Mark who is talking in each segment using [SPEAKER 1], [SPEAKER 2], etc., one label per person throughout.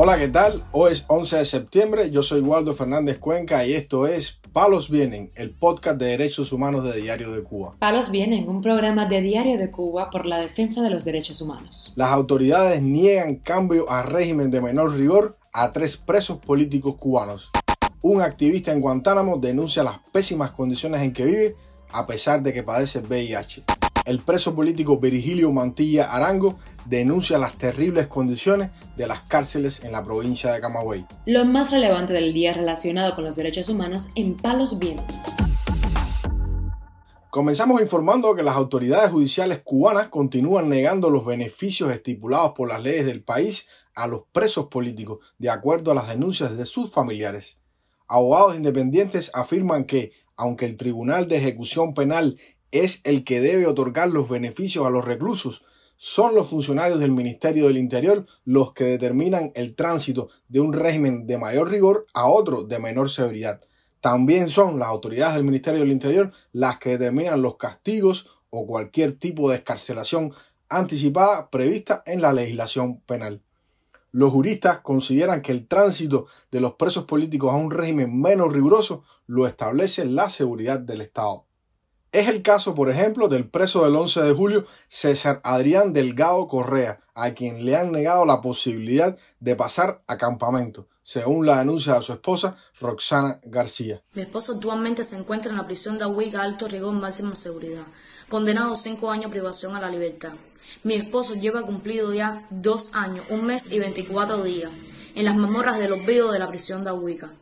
[SPEAKER 1] Hola, ¿qué tal? Hoy es 11 de septiembre, yo soy Waldo Fernández Cuenca y esto es Palos Vienen, el podcast de derechos humanos de Diario de Cuba.
[SPEAKER 2] Palos Vienen, un programa de Diario de Cuba por la defensa de los derechos humanos.
[SPEAKER 1] Las autoridades niegan cambio a régimen de menor rigor a tres presos políticos cubanos. Un activista en Guantánamo denuncia las pésimas condiciones en que vive a pesar de que padece VIH. El preso político Virgilio Mantilla Arango denuncia las terribles condiciones de las cárceles en la provincia de Camagüey.
[SPEAKER 2] Lo más relevante del día relacionado con los derechos humanos en Palos Vientos.
[SPEAKER 1] Comenzamos informando que las autoridades judiciales cubanas continúan negando los beneficios estipulados por las leyes del país a los presos políticos, de acuerdo a las denuncias de sus familiares. Abogados independientes afirman que, aunque el Tribunal de Ejecución Penal es el que debe otorgar los beneficios a los reclusos, son los funcionarios del Ministerio del Interior los que determinan el tránsito de un régimen de mayor rigor a otro de menor severidad. También son las autoridades del Ministerio del Interior las que determinan los castigos o cualquier tipo de escarcelación anticipada prevista en la legislación penal. Los juristas consideran que el tránsito de los presos políticos a un régimen menos riguroso lo establece la seguridad del Estado. Es el caso, por ejemplo, del preso del 11 de julio, César Adrián Delgado Correa, a quien le han negado la posibilidad de pasar a campamento, según la denuncia de su esposa, Roxana García.
[SPEAKER 3] Mi esposo actualmente se encuentra en la prisión de Ahuica Alto Rigor Máxima Seguridad, condenado a cinco años privación a la libertad. Mi esposo lleva cumplido ya dos años, un mes y 24 días en las memorias del olvido de la prisión de Ahuica.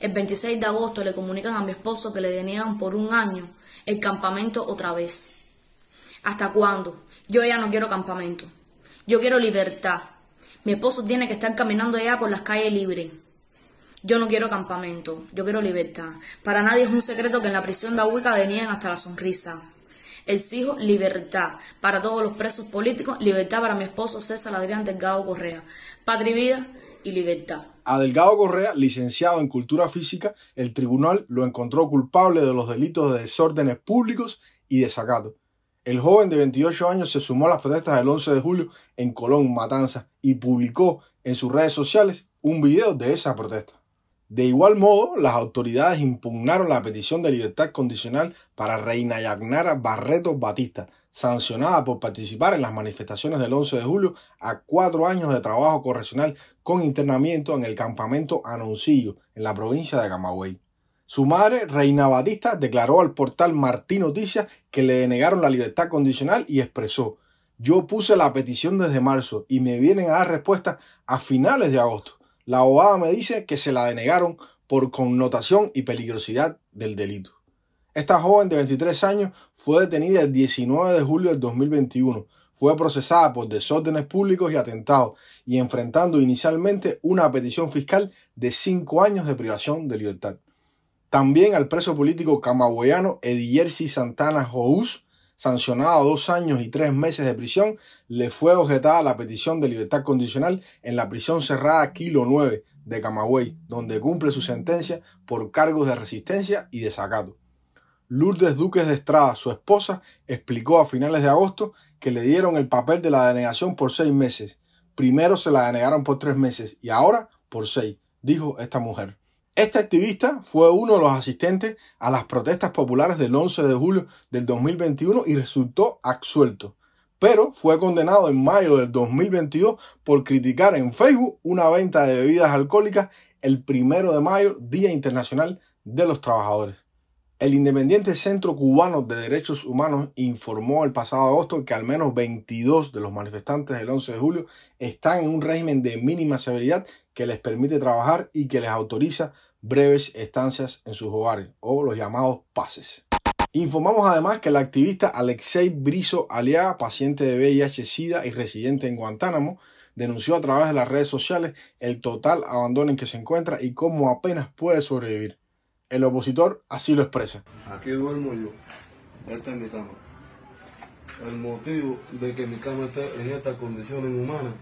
[SPEAKER 3] El 26 de agosto le comunican a mi esposo que le deniegan por un año el campamento otra vez. ¿Hasta cuándo? Yo ya no quiero campamento. Yo quiero libertad. Mi esposo tiene que estar caminando ya por las calles libres. Yo no quiero campamento, yo quiero libertad. Para nadie es un secreto que en la prisión de Ahuica deniegan hasta la sonrisa. Exijo libertad para todos los presos políticos, libertad para mi esposo César Adrián Delgado Correa. Patria y vida y libertad.
[SPEAKER 1] A Delgado Correa, licenciado en Cultura Física, el tribunal lo encontró culpable de los delitos de desórdenes públicos y desacato. El joven de 28 años se sumó a las protestas del 11 de julio en Colón, Matanza, y publicó en sus redes sociales un video de esa protesta. De igual modo, las autoridades impugnaron la petición de libertad condicional para Reina Yagnara Barreto Batista, sancionada por participar en las manifestaciones del 11 de julio a cuatro años de trabajo correccional con internamiento en el campamento Anoncillo, en la provincia de Camagüey. Su madre, Reina Batista, declaró al portal Martín Noticias que le denegaron la libertad condicional y expresó Yo puse la petición desde marzo y me vienen a dar respuesta a finales de agosto. La abogada me dice que se la denegaron por connotación y peligrosidad del delito. Esta joven de 23 años fue detenida el 19 de julio del 2021. Fue procesada por desórdenes públicos y atentados y enfrentando inicialmente una petición fiscal de 5 años de privación de libertad. También al preso político camagüeyano Ediersi Santana Jous, sancionado a dos años y tres meses de prisión, le fue objetada la petición de libertad condicional en la prisión cerrada Kilo 9 de Camagüey, donde cumple su sentencia por cargos de resistencia y desacato. Lourdes Duques de Estrada, su esposa, explicó a finales de agosto que le dieron el papel de la denegación por seis meses. Primero se la denegaron por tres meses y ahora por seis, dijo esta mujer. Este activista fue uno de los asistentes a las protestas populares del 11 de julio del 2021 y resultó absuelto, pero fue condenado en mayo del 2022 por criticar en Facebook una venta de bebidas alcohólicas el primero de mayo, Día Internacional de los Trabajadores. El Independiente Centro Cubano de Derechos Humanos informó el pasado agosto que al menos 22 de los manifestantes del 11 de julio están en un régimen de mínima severidad que les permite trabajar y que les autoriza breves estancias en sus hogares o los llamados pases. Informamos además que el activista Alexei Brizo Aliaga, paciente de VIH-Sida y residente en Guantánamo, denunció a través de las redes sociales el total abandono en que se encuentra y cómo apenas puede sobrevivir. El opositor así lo expresa.
[SPEAKER 4] Aquí duermo yo, esta es mi cama. El motivo de que mi cama esté en estas condiciones inhumanas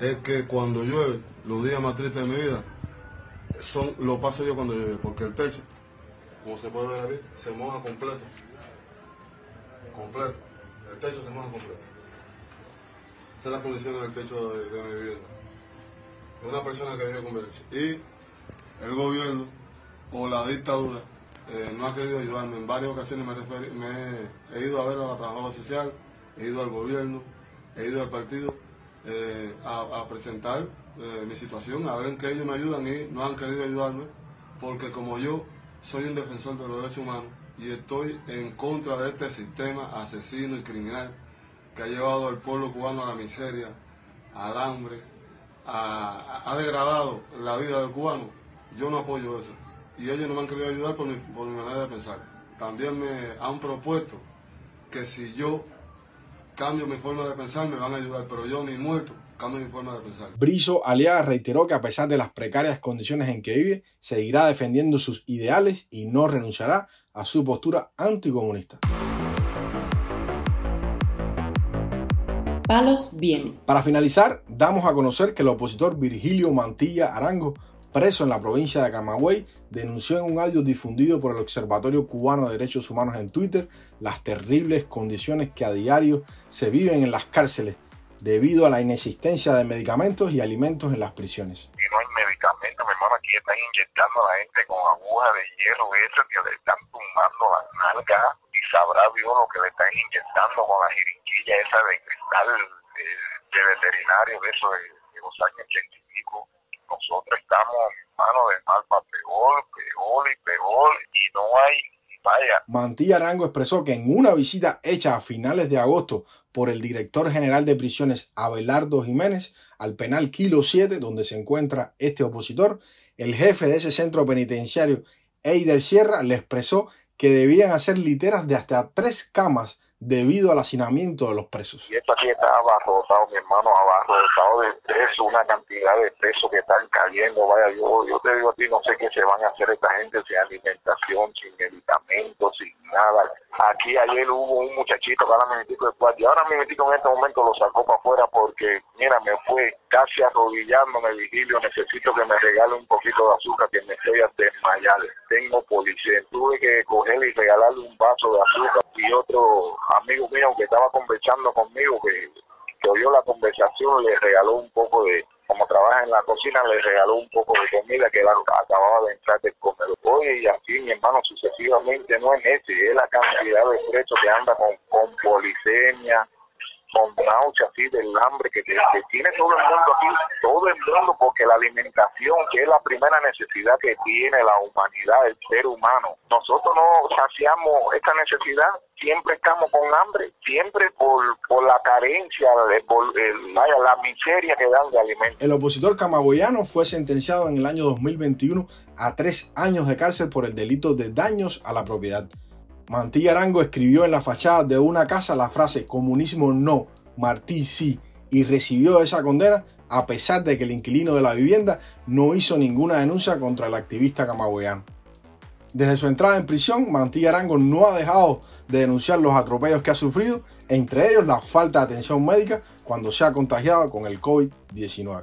[SPEAKER 4] es que cuando llueve, los días más tristes de mi vida, son, lo paso yo cuando llueve, porque el techo, como se puede ver aquí, se moja completo. Completo. El techo se moja completo. Esta es la condición del techo de, mi vivienda. una persona que vive con. Y el gobierno o la dictadura eh, no ha querido ayudarme. En varias ocasiones me, me, he ido a ver a la trabajadora social, he ido al gobierno, he ido al partido eh, a, presentar eh, mi situación, a ver en qué ellos me ayudan y no han querido ayudarme porque como yo soy un defensor de los derechos humanos y estoy en contra de este sistema asesino y criminal que ha llevado al pueblo cubano a la miseria, al hambre, ha degradado la vida del cubano, yo no apoyo eso. Y ellos no me han querido ayudar por mi, por mi manera de pensar. También me han propuesto que si yo cambio mi forma de pensar me van a ayudar, pero yo ni muerto cambio mi forma de pensar.
[SPEAKER 1] Brizo Aliaga reiteró que a pesar de las precarias condiciones en que vive, seguirá defendiendo sus ideales y no renunciará a su postura anticomunista.
[SPEAKER 2] Palos bien.
[SPEAKER 1] Para finalizar, damos a conocer que el opositor Virgilio Mantilla Arango preso en la provincia de Camagüey, denunció en un audio difundido por el Observatorio Cubano de Derechos Humanos en Twitter las terribles condiciones que a diario se viven en las cárceles debido a la inexistencia de medicamentos y alimentos en las prisiones.
[SPEAKER 5] Y no hay medicamentos, mi hermano, aquí están inyectando a la gente con agujas de hierro, eso que le están tumbando las nalgas y sabrá Dios lo que le están inyectando con la jeringuilla esa de cristal de, de veterinario de eso de, de los años 80 y pico nosotros estamos, mano de mal para peor y peor, y no hay, vaya.
[SPEAKER 1] Mantilla Arango expresó que en una visita hecha a finales de agosto por el director general de prisiones Abelardo Jiménez al penal Kilo 7, donde se encuentra este opositor, el jefe de ese centro penitenciario, Eider Sierra, le expresó que debían hacer literas de hasta tres camas debido al hacinamiento de los presos.
[SPEAKER 5] Y esto aquí está abarrotado, mi hermano, abarrotado de presos, una cantidad de presos que están cayendo. Vaya, yo, yo te digo a ti, no sé qué se van a hacer esta gente sin alimentación, sin medicamentos, sin nada. Aquí ayer hubo un muchachito que ahora me metí de cuarto y ahora me metí en este momento lo sacó para afuera porque, mira, me fue casi arrodillándome, Vigilio, necesito que me regale un poquito de azúcar que me estoy a desmayar. Tengo policía, tuve que cogerle y regalarle un vaso de azúcar y otro amigo mío que estaba conversando conmigo, que, que oyó la conversación, le regaló un poco de, como trabaja en la cocina, le regaló un poco de comida que acababa de entrar del comedor. Oye, y así, mi hermano, sucesivamente, no es ese, es la cantidad de presos que anda con, con polisemia, con náusea así del hambre que, tiene todo el mundo aquí, todo el mundo, porque la alimentación, que es la primera necesidad que tiene la humanidad, el ser humano, nosotros no saciamos esta necesidad, siempre estamos con hambre, siempre por, por la carencia, por la miseria que dan de alimentos.
[SPEAKER 1] El opositor camagüeyano fue sentenciado en el año 2021 a tres años de cárcel por el delito de daños a la propiedad. Mantilla Arango escribió en la fachada de una casa la frase comunismo no, Martí sí, y recibió esa condena a pesar de que el inquilino de la vivienda no hizo ninguna denuncia contra el activista camagüeyano. Desde su entrada en prisión, Mantilla Arango no ha dejado de denunciar los atropellos que ha sufrido, entre ellos la falta de atención médica cuando se ha contagiado con el COVID-19.